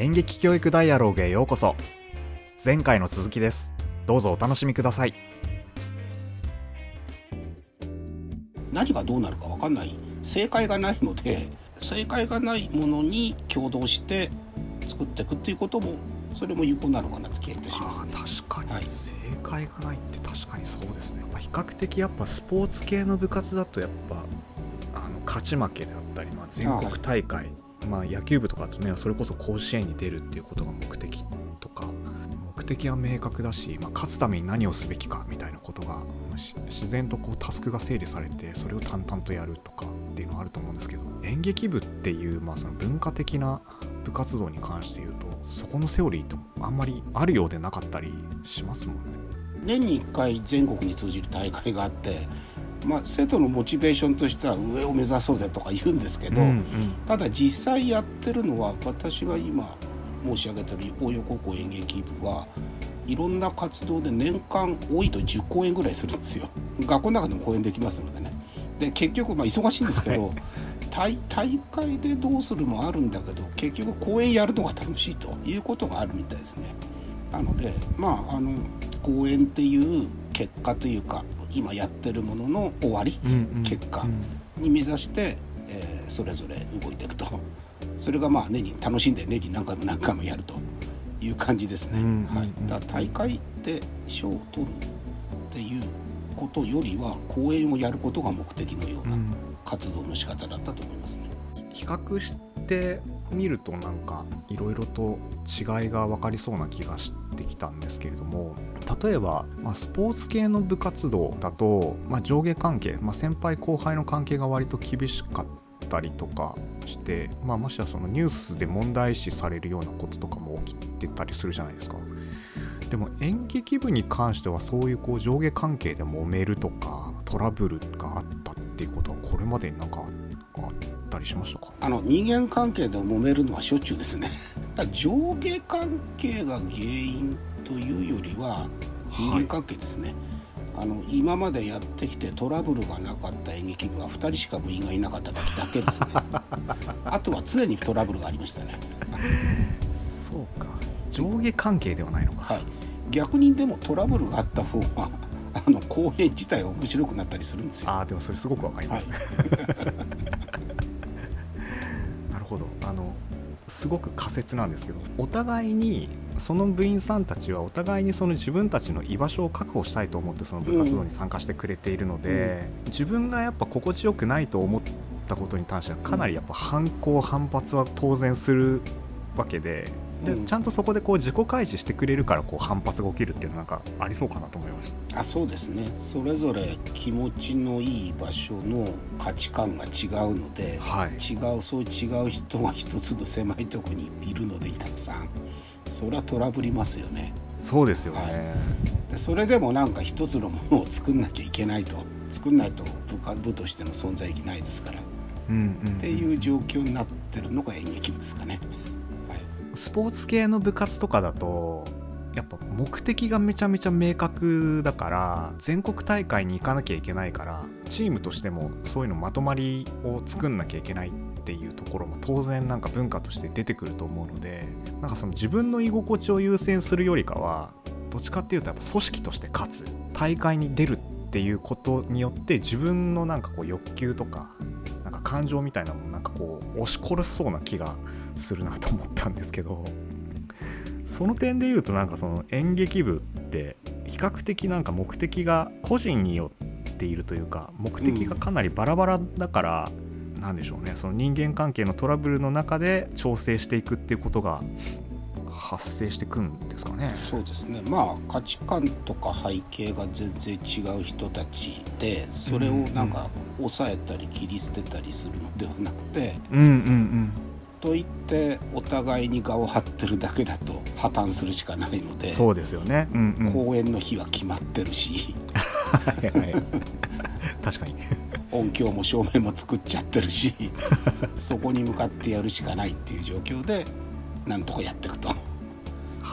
演劇教育ダイアログへようこそ。前回の続きです。どうぞお楽しみください。何がどうなるか分かんない。正解がないので正解がないものに共同して作っていくっていうこともそれも有効なのかなって気がいたしますね。確かに、はい。正解がないって確かにそうですね、まあ、比較的やっぱスポーツ系の部活だとやっぱあの勝ち負けであったり、まあ、全国大会まあ、野球部とかだとねそれこそ甲子園に出るっていうことが目的とか目的は明確だし、まあ、勝つために何をすべきかみたいなことが自然とこうタスクが整理されてそれを淡々とやるとかっていうのはあると思うんですけど演劇部っていう、まあ、その文化的な部活動に関して言うとそこのセオリーってあんまりあるようでなかったりしますもんね。年に1回全国に通じる大会があって、まあ、生徒のモチベーションとしては上を目指そうぜとか言うんですけど、うんうん。ただ実際やってるのは私は今申し上げたように応用高校演劇部はいろんな活動で年間多いと10公演ぐらいするんですよ。学校の中でも公演できますのでね。で結局まあ忙しいんですけど、大大会でどうするもあるんだけど結局公演やるのが楽しいということがあるみたいですね。なのでまああの公演っていう結果というか今やってるものの終わりうんうん結果うんに目指して、えーそれぞれ動いていくと。それがまあ年に楽しんで年に何回も何回もやるという感じですね、うんはいうん、だから大会で賞を取るっていうことよりは公演をやることが目的のよううなん。活動の仕方だったと思いますね。比較してみるとなんかいろいろと違いが分かりそうな気がしてきたんですけれども例えば、まあ、スポーツ系の部活動だと、まあ、上下関係、まあ、先輩後輩の関係が割と厳しかったりとかして、まあ、ましてやそのニュースで問題視されるようなこととかも起きてたりするじゃないですか。でも演劇部に関してはそういうこう上下関係で揉めるとかトラブルがあったっていうことはこれまでになんかあったりしましたか？あの人間関係で揉めるのはしょっちゅうですね。上下関係が原因というよりは人間関係ですね。あの今までやってきてトラブルがなかった演劇部は2人しか部員がいなかった時だけですね。あとは常にトラブルがありましたね。そうか。上下関係ではないのか、はい。逆にでもトラブルがあった方が あの公演自体は面白くなったりするんですよ。ああでもそれすごくわかりまはい。す、なるほどあのすごく仮説なんですけどお互いにその部員さんたちはお互いにその自分たちの居場所を確保したいと思ってその部活動に参加してくれているので、自分がやっぱ心地よくないと思ったことに関してはかなりやっぱ反抗反発は当然するわけででうん。ちゃんとそこでこう自己開示してくれるからこう反発が起きるっていうのはなんかありそうかなと思いました。あそうですね。それぞれ気持ちのいい場所の価値観が違うのではい。違うそう違う人が一つの狭いとこにいるのでたくさん。それはトラブりますよね。そうですよね、はい。でそれでもなんか一つのものを作んなきゃいけないと作んないと部下部としての存在意義ないですから。っうんうんうん。ていう状況になってるのが演劇部ですかね、はい、スポーツ系の部活とかだとやっぱ目的がめちゃめちゃ明確だから全国大会に行かなきゃいけないからチームとしてもそういうのまとまりを作んなきゃいけないっていうところも当然なんか文化として出てくると思うのでなんかその自分の居心地を優先するよりかはどっちかっていうとやっぱ組織として勝つ。大会に出るっていうことによって自分のなんかこう欲求とかか感情みたいなものなんかこう押し殺しそうな気がするなと思ったんですけどその点で言うとなんかその演劇部って比較的なんか目的が個人によっているというか目的がかなりバラバラだから、なんでしょうね。その人間関係のトラブルの中で調整していくっていうことが発生してくんですかね。そうですねまあ価値観とか背景が全然違う人たちでそれをなんか抑えたり切り捨てたりするのではなくてうんうんうんといってお互いに顔を張ってるだけだと破綻するしかないのでそうですよね。うんうん。公演の日は決まってるしはいはい確かに。音響も照明も作っちゃってるしそこに向かってやるしかないっていう状況でなんとかやっていくと。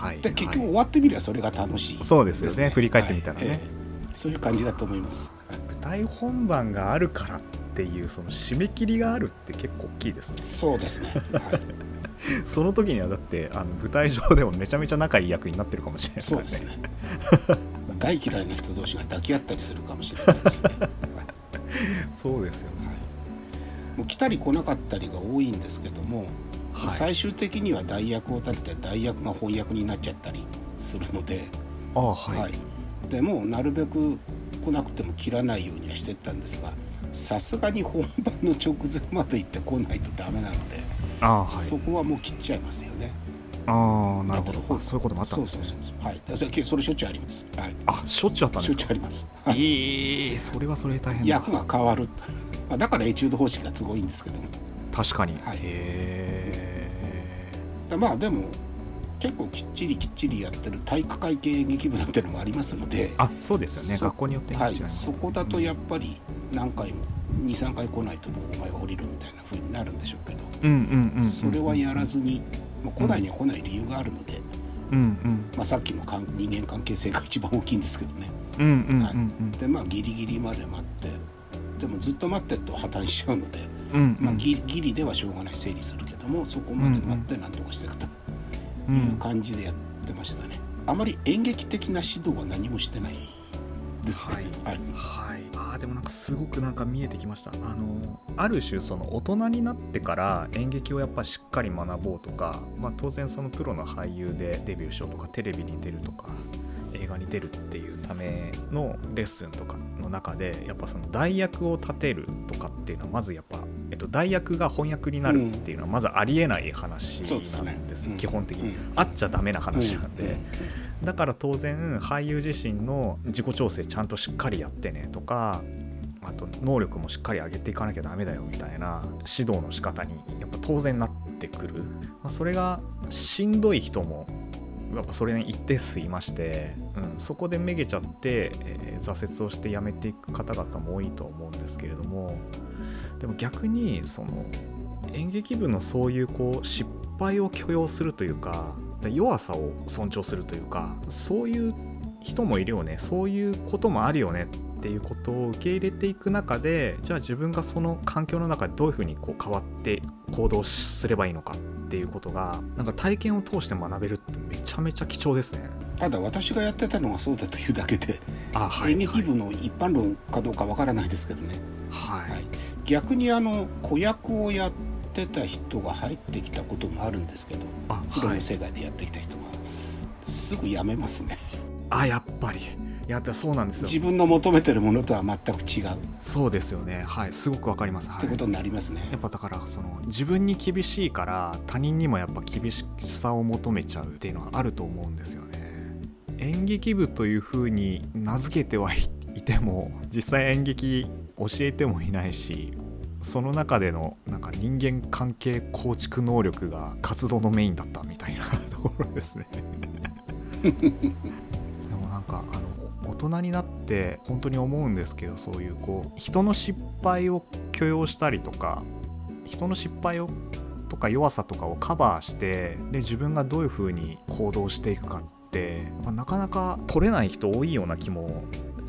はい。で結局はい終わってみればそれが楽しい。そうですよね。振り返ってみたらね。はい。ええそういう感じだと思います。舞台本番があるからっていうその締め切りがあるって結構大きいですね。そうですね。はい。その時にはだってあの舞台上でもめちゃめちゃ仲いい役になってるかもしれないそうですね。大嫌いな人同士が抱き合ったりするかもしれないし、ね、はいそうですよね、もう来たり来なかったりが多いんですけども、はい。最終的には代役を立てて代役が翻訳になっちゃったりするので、ああはい、はい。でもうなるべく来なくても切らないようにはしてったんですがさすがに本番の直前まで行ってこないとダメなので、ああはい。そこはもう切っちゃいますよね。ああなるほど。あそういうこともあったんですね。そうそうそうはい。それしょっちゅうあります。はい。あしょっちゅうあったんしょっですかちゅうあります。はい。ええそれはそれで大変だ役が変わる。まあだからエチュード方式がすごいんですけども。確かに、はい。へだまあでも結構きっちりきっちりやってる体育会系演劇部なんてのもありますのでえ、あそうですよね。そ学校によってね。はいそこだとやっぱり何回も23回来ないともうお前が降りるみたいな風になるんでしょうけど、うんうんうんうんそれはやらずに、まあ、来ないには来ない理由があるので、うんうん。まあ、さっきの関人間関係性が一番大きいんですけどね。うんうんうんはい。うんでまあギリギリまで待ってでもずっと待ってると破綻しちゃうので、うんうん。まあ、ギリギリではしょうがない整理するけどもそこまで待って何とかしていくとういうん感じでやってましたね、あまり演劇的な指導は何もしてないですね。はい。はい。はい、あーでもなんかすごくなんか見えてきました。あのある種その大人になってから演劇をやっぱしっかり学ぼうとか、まあ、当然そのプロの俳優でデビューしようとかテレビに出るとか映画に出るっていうためのレッスンとかの中でやっぱその代役を立てるとかっていうのはまずやっぱ、えっと、代役が翻訳になるっていうのはまずありえない話なんです、うん。基本的に、うん。あっちゃダメな話なんで。うん。うん。だから当然俳優自身の自己調整ちゃんとしっかりやってねとかあと能力もしっかり上げていかなきゃダメだよみたいな指導の仕方にやっぱ当然なってくる、まあ、それがしんどい人もやっぱそれに一定数いまして、うん、そこでめげちゃって、えー挫折をして辞めていく方々も多いと思うんですけれどもでも逆にその演劇部のそういうこう失敗を許容するというか弱さを尊重するというかそういう人もいるよね。そういうこともあるよね。っていうことを受け入れていく中でじゃあ自分がその環境の中でどういうふうにこう変わって行動すればいいのか。っていうことがなんか体験を通して学べるってめちゃめちゃ貴重ですね。ただ私がやってたのがそうだというだけで、あはい。演劇部の一般論かどうかわからないですけどね、はい、はい逆にあの子役をやってた人が入ってきたこともあるんですけどあプロのはい世界でやってきた人がすぐ辞めますね。あやっぱり。いやそうなんですよ。自分の求めてるものとは全く違う。っそうですよね。はいすごくわかります、はい。てことになりますね、やっぱだからその自分に厳しいから他人にもやっぱ厳しさを求めちゃうっていうのはあると思うんですよね。演劇部というふうに名付けてはいいても実際演劇教えてもいないしその中でのなんか人間関係構築能力が活動のメインだったみたいな ところですね。でもなんかあの大人になって本当に思うんですけどそういうこう人の失敗を許容したりとか人の失敗をとか弱さとかをカバーしてで自分がどういう風に行動していくかって、まあなかなか取れない人多いような気も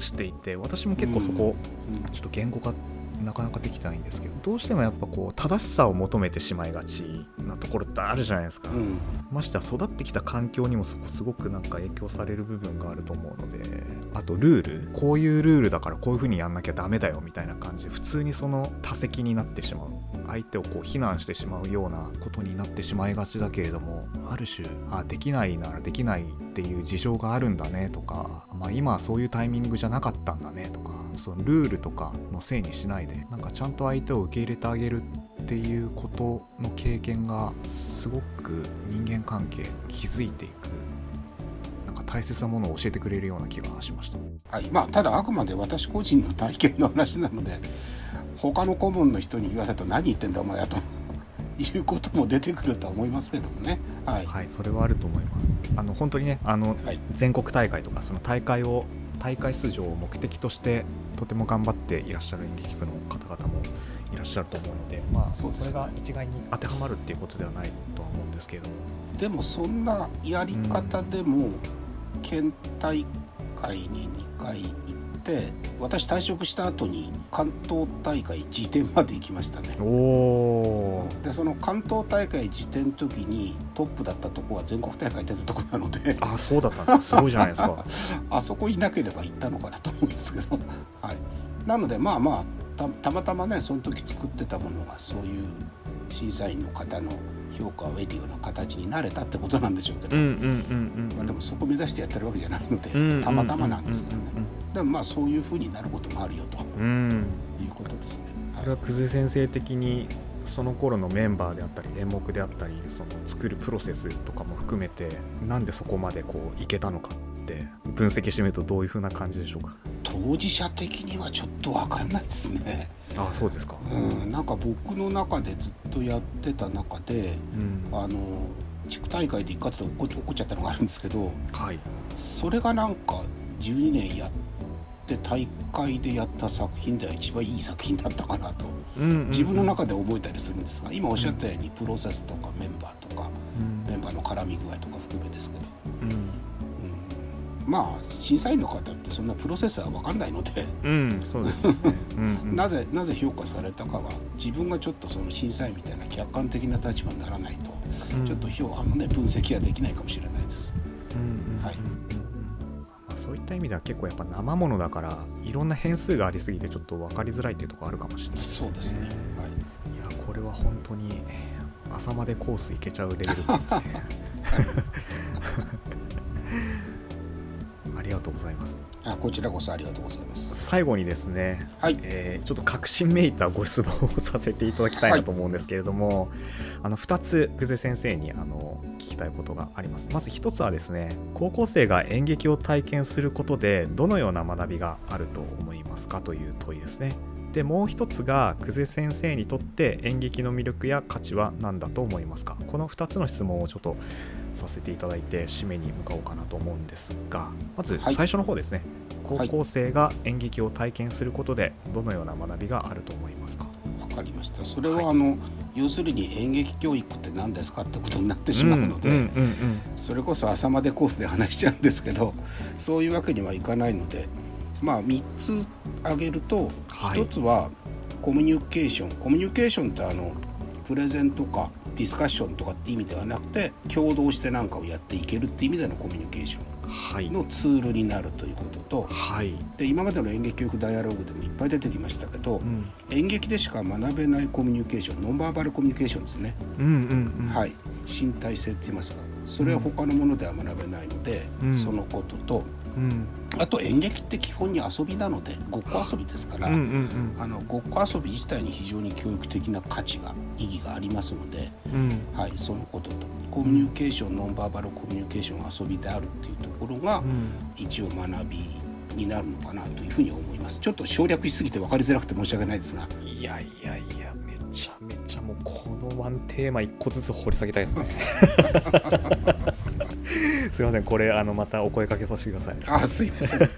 していて私も結構そこ、うん。ちょっと言語化なかなかできてないんですけどどうしてもやっぱこう正しさを求めてしまいがち。なところってあるじゃないですか、うん。ましてや育ってきた環境にもそこすごくなんか影響される部分があると思うので。あとルール？こういうルールだからこういう風にやんなきゃダメだよみたいな感じで普通にその多責になってしまう。相手をこう非難してしまうようなことになってしまいがちだけれどもある種あできないならできないっていう事情があるんだねとか、まあ、今はそういうタイミングじゃなかったんだねとかそのルールとかのせいにしないでなんかちゃんと相手を受け入れてあげるっていうことの経験がすごく人間関係築いていくなんか大切なものを教えてくれるような気がしました。はい。まあ、ただあくまで私個人の体験の話なので他の顧問の人に言わせると何言ってんだお前はということも出てくるとは思いますけどもね。はい、はいそれはあると思います。あの本当にねあのはい。全国大会とかその大会を大会出場を目的としてとても頑張っていらっしゃる演劇部の方々もいらっしゃると思うのでまあそれが一概に当てはまるっていうことではないとは思うんですけれども。でもそんなやり方でも県大会に2回行って私退職した後に関東大会辞典まで行きましたね。おおでその関東大会辞典の時にトップだったとこは全国大会出たとこなので。あそうだったんですか。すごいじゃないですか。あそこいなければ行ったのかなと思うんですけど、はい、なのでまあまあたたまたまねその時作ってたものがそういう審査員の方の評価を得るような形になれたってことなんでしょうけど、まあ、でもそこ目指してやってるわけじゃないので、うんたまたまなんですけどね、うんでもまあそういうふうになることもあるよと。うんうんいうことですね。それは久世先生的にその頃のメンバーであったり演目であったりその作るプロセスとかも含めてなんでそこまでこういけたのかって分析してみるとどういう風な感じでしょうか？当事者的にはちょっと分かんないですね。あそうですか。うん、なんか僕の中でずっとやってた中でうん。あの地区大会で一括で起こっ起こっちゃったのがあるんですけどはい。それがなんか12年やって大会でやった作品では一番いい作品だったかなと自分の中で覚えたりするんですが今おっしゃったようにプロセスとかメンバーとかうん。メンバーの絡み具合とか含まあ審査員の方ってそんなプロセスは分かんないので。うんそうですよね。うんうん。なぜなぜ評価されたかは自分がちょっとその審査員みたいな客観的な立場にならないと、うん。ちょっと評あの、ね、分析はできないかもしれないです。うんうんはい。そういった意味では結構やっぱ生ものだからいろんな変数がありすぎてちょっと分かりづらいっていうところあるかもしれないそうですね。はい。いやこれは本当に朝までコース行けちゃうレベルなんですね がとうございます。あこちらこそありがとうございます。最後にですね、はい。えーちょっと確信めいたご質問をさせていただきたいなと思うんですけれども、あの2つ久世先生にあの聞きたいことがあります。まず1つはですね高校生が演劇を体験することでどのような学びがあると思いますかという問いですね。でもう1つが久世先生にとって演劇の魅力や価値は何だと思いますか。この2つの質問をちょっとさせていただいて締めに向かおうかなと思うんですがまずはい。最初の方ですね、高校生が演劇を体験することでどのような学びがあると思いますか？わかりました。それは、はい。あの要するに演劇教育って何ですかってことになってしまうので、うんうんうんそれこそ朝までコースで話しちゃうんですけどそういうわけにはいかないのでまあ3つ挙げると、はい。1つはコミュニケーション。コミュニケーションってあのプレゼンとかディスカッションとかって意味ではなくて共同して何かをやっていけるって意味でのコミュニケーショはい。ンのツールになるということ。とはい、で今までの演劇教育ダイアログでもいっぱい出てきましたけど、うん、演劇でしか学べないコミュニケーションノンバーバルコミュニケーションですね、うんうんうん。はい。身体性って言いますか？それは他のものでは学べないので、うん。そのことと。うん。あと演劇って基本に遊びなのでごっこ遊びですから、うんうんあのごっこ遊び自体に非常に教育的な価値が意義がありますので、うん。うんはい、そのことと。コミュニケーションノンバーバルコミュニケーション遊びであるっていうところがうん。一応学びになるのかなというふうに思いますちょっと省略しすぎて分かりづらくて申し訳ないですがいやいやいやめちゃめちゃもうこのワンテーマ一個ずつ掘り下げたいですね。すいませんこれあのまたお声かけさせてください。あすいません、はい。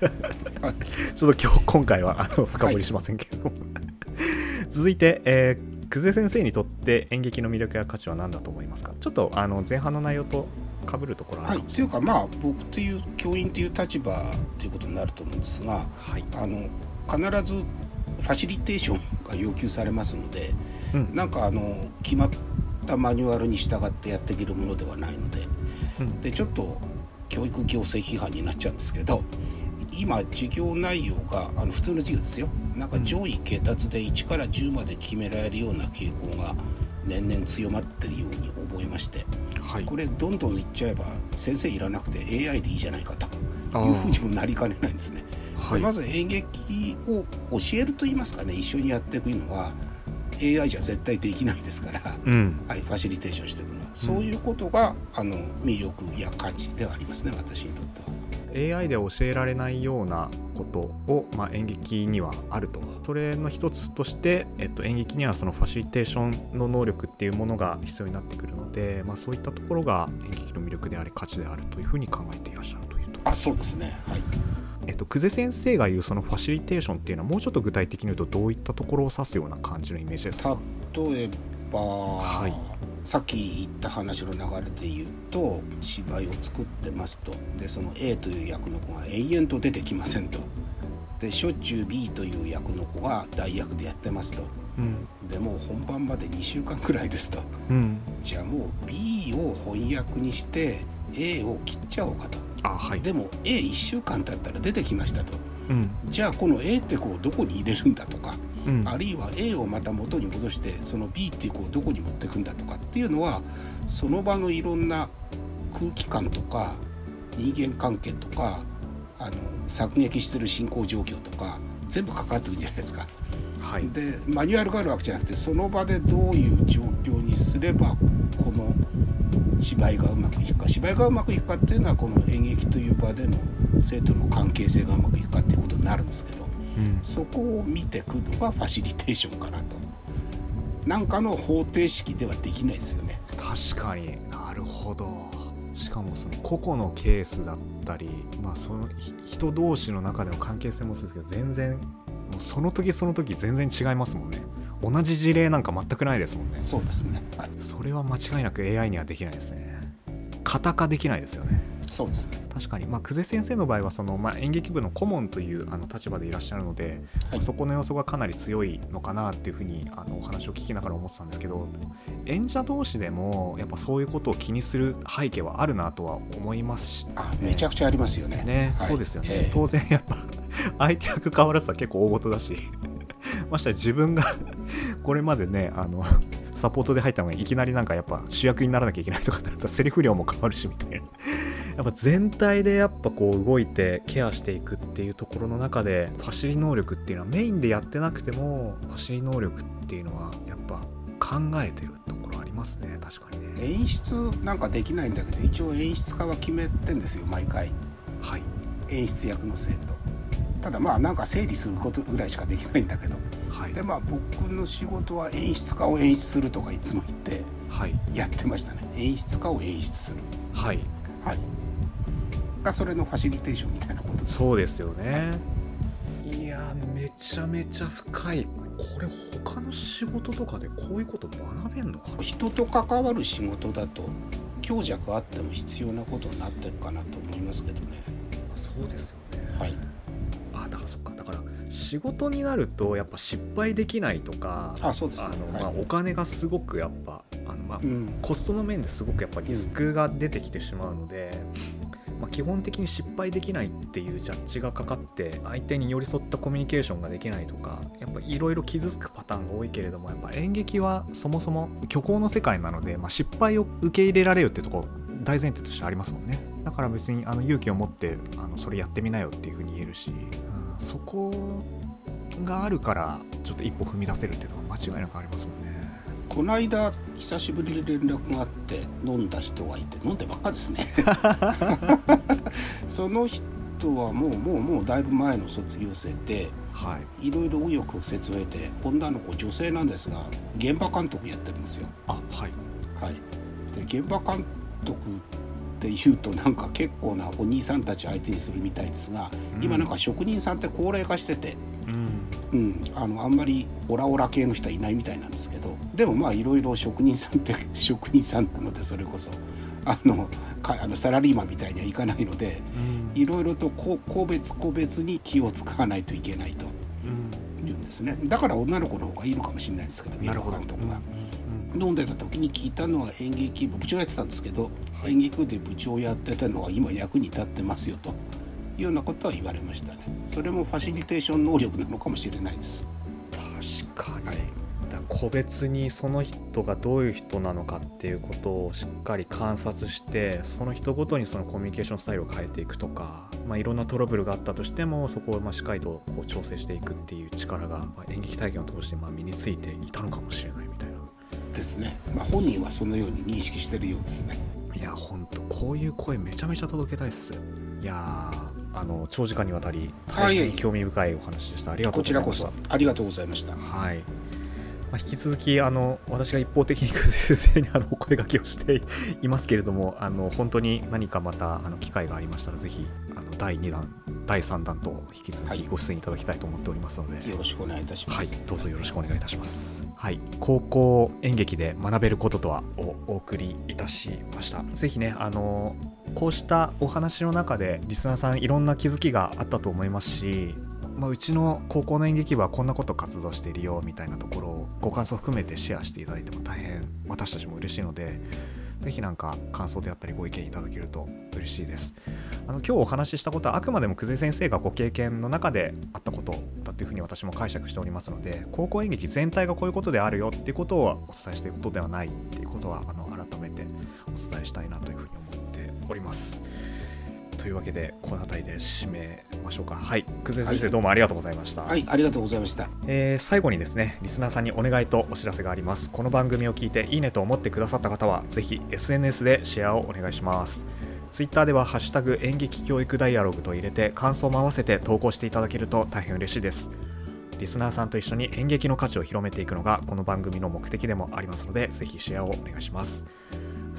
ちょっと今日今回はあの深掘りしませんけれども、続いて、えー、久世先生にとって演劇の魅力や価値は何だと思いますか？ちょっとあの前半の内容と被るところあはい、るかもしっていうかまあ僕という教員という立場ということになると思うんですがはい、あの必ずファシリテーションが要求されますのでうん。なんかあの決まったマニュアルに従ってやっていけるものではないので。うん。でちょっと教育行政批判になっちゃうんですけど今授業内容があの普通の授業ですよ。なんか上位啓達で1から10まで決められるような傾向が年々強まってるように思いましてはい。これどんどんいっちゃえば先生いらなくて AI でいいじゃないかと。あいうふうーにもなりかねないんですね。はい。まず演劇を教えると言いますかね一緒にやっていくのは AI じゃ絶対できないですから、うん。はい、ファシリテーションしていくのは、そういうことがあの魅力や価値ではありますね私にとっては。AI で教えられないようなことを、まあ、演劇にはあると。それの一つとして、えっと、演劇にはそのファシリテーションの能力っていうものが必要になってくるので、まあ、そういったところが演劇の魅力であり価値であるというふうに考えていらっしゃるというとあそうですね。はいえっと、久世先生が言うそのファシリテーションっていうのはもうちょっと具体的に言うとどういったところを指すような感じのイメージですか？例えば、い。さっき言った話の流れで言うと芝居を作ってますと。でその A という役の子が延々と出てきませんと。でしょっちゅう B という役の子が代役でやってますと。うん。でもう本番まで2週間くらいですと。うん。じゃあもう B を翻訳にして A を切っちゃおうかとあはい。でも A1 週間経ったら出てきましたと。うん。じゃあこの A って子をどこに入れるんだとかうん。あるいは A をまた元に戻してその B っていう子をどこに持っていくんだとかっていうのはその場のいろんな空気感とか人間関係とかあの作撃してる進行状況とか全部関わってくるんじゃないですか。はい。でマニュアルがあるわけじゃなくてその場でどういう状況にすればこの芝居がうまくいくか。芝居がうまくいくかっていうのはこの演劇という場での生徒の関係性がうまくいくかっていうことになるんですけどうん。そこを見ていくのがファシリテーションかなと。なんかの方程式ではできないですよね。確かに。なるほど。しかもその個々のケースだったり、まあ、そのひ人同士の中での関係性もそうですけど全然その時その時全然違いますもんね同じ事例なんか全くないですもんね。そうですね。はいそれは間違いなく AI にはできないですね。型化できないですよね。そうですね。確かに、まあ、久世先生の場合はその、まあ、演劇部の顧問というあの立場でいらっしゃるので、はい。そこの要素がかなり強いのかなっていうふうにあのお話を聞きながら思ってたんですけど演者同士でもやっぱそういうことを気にする背景はあるなとは思いますし、あめちゃくちゃありますよね。ね、はい。そうですよね、ええ。当然やっぱ相手役変わらずは結構大事だし ましてや自分がこれまでねあの サポートで入ったのがいきなりなんかやっぱ主役にならなきゃいけないとかだったらセリフ量も変わるしみたいな。やっぱ全体でやっぱこう動いてケアしていくっていうところの中でファシリ能力っていうのはメインでやってなくてもファシリ能力っていうのはやっぱ考えてるところありますね。確かにね。演出なんかできないんだけど一応演出家は決めてんですよ毎回。はい。演出役の生徒。ただまあなんか整理することぐらいしかできないんだけどはい。でまあ僕の仕事は演出家を演出するとかいつも言ってはい。やってましたね。演出家を演出する。はい。はい。がそれのファシリテーションみたいなことです。そうですよね。い。やめちゃめちゃ深い。これ他の仕事とかでこういうこと学べんのかな？人と関わる仕事だと強弱あっても必要なことになってるかなと思いますけどね。そうですよね。はい仕事になるとやっぱ失敗できないとかお金がすごくやっぱあの、まあうん。コストの面ですごくやっぱリスクが出てきてしまうので、まあ、基本的に失敗できないっていうジャッジがかかって相手に寄り添ったコミュニケーションができないとかやっぱいろいろ傷つくパターンが多いけれどもやっぱ演劇はそもそも虚構の世界なので、まあ、失敗を受け入れられるってとこ大前提としてありますもんね。だから別にあの勇気を持ってあのそれやってみなよっていうふうに言えるし、うん、そこがあるからちょっと一歩踏み出せるっていうのは間違いなくありますもんね。この間久しぶりに連絡があって飲んだ人がいて飲んでばっかですね。その人はもうもうもうだいぶ前の卒業生ではい。いろいろ紆余曲折を経て女の子女性なんですが現場監督やってるんですよ。あはい。はい。で現場監督っていうとなんか結構なお兄さんたち相手にするみたいですが、うん。今なんか職人さんって高齢化しててうん。うん、あのあんまりオラオラ系の人はいないみたいなんですけどでもまあいろいろ職人さんって 職人さんなのでそれこそあのかあのサラリーマンみたいにはいかないのでうん。いろいろとこ個別個別に気を使わないといけないとうん。いうんですね。だから女の子の方がいいのかもしれないですけどなる監督が。うん飲んでた時に聞いたのは演劇部部長やってたんですけど演劇部で部長やってたのは今役に立ってますよというようなことは言われましたね。それもファシリテーション能力なのかもしれないです。確かに、はい。個別にその人がどういう人なのかっていうことをしっかり観察してその人ごとにそのコミュニケーションスタイルを変えていくとか、まあ、いろんなトラブルがあったとしてもそこをまあしっかりとこう調整していくっていう力が、まあ演劇体験を通してまあ身についていたのかもしれないみたいな。ですね、まあ、本人はそのように認識してるようですね。いやほんとこういう声めちゃめちゃ届けたいっすいやーあの長時間にわたり大はい。変興味深いお話でした。ありがとうこちらこございました。そありがとうございました。はい、まあ、引き続きあの私が一方的に先生にあのお声掛けをしていますけれどもあの本当に何かまたあの機会がありましたらぜひあの第2弾第3弾と引き続はい。きご出演いただきたいと思っておりますので、よろしくお願いいたします、はい、どうぞよろしくお願いいたします。はい、高校演劇で学べることとはをお送りいたしました。ぜひね、あのこうしたお話の中でリスナーさんいろんな気づきがあったと思いますし、まあ、うちの高校の演劇部はこんなこと活動しているよみたいなところをご感想含めてシェアしていただいても大変私たちも嬉しいのでぜひなんか感想であったりご意見いただけると嬉しいです。あの今日お話ししたことはあくまでも久世先生がご経験の中であったことだというふうに私も解釈しておりますので高校演劇全体がこういうことであるよっていうことをお伝えしていることではないっていうことはあの改めてお伝えしたいなというふうに思っております。というわけでこの辺りで締めましょうか。はい。久世先生、どうもありがとうございました。はいありがとうございました、えー、最後にですねリスナーさんにお願いとお知らせがあります。この番組を聞いていいねと思ってくださった方はぜひ SNS でシェアをお願いします。ツイッターでは「ハッシュタグ演劇教育ダイアログ」と入れて感想も合わせて投稿していただけると大変嬉しいです。リスナーさんと一緒に演劇の価値を広めていくのがこの番組の目的でもありますのでぜひシェアをお願いします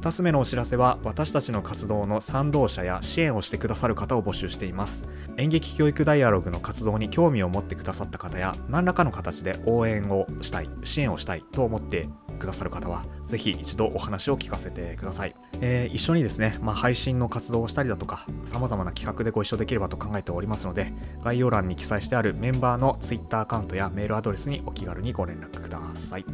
2つ目のお知らせは私たちの活動の賛同者や支援をしてくださる方を募集しています。演劇教育ダイアログの活動に興味を持ってくださった方や何らかの形で応援をしたい支援をしたいと思ってくださる方はぜひ一度お話を聞かせてください、えー、一緒にですね、まあ、配信の活動をしたりだとか様々な企画でご一緒できればと考えておりますので概要欄に記載してあるメンバーの Twitter アカウントやメールアドレスにお気軽にご連絡ください。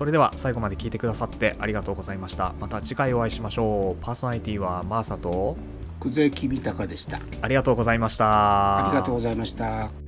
それでは最後まで聞いてくださってありがとうございました。また次回お会いしましょう。パーソナリティはマーサと。久世君高でした。ありがとうございました。ありがとうございました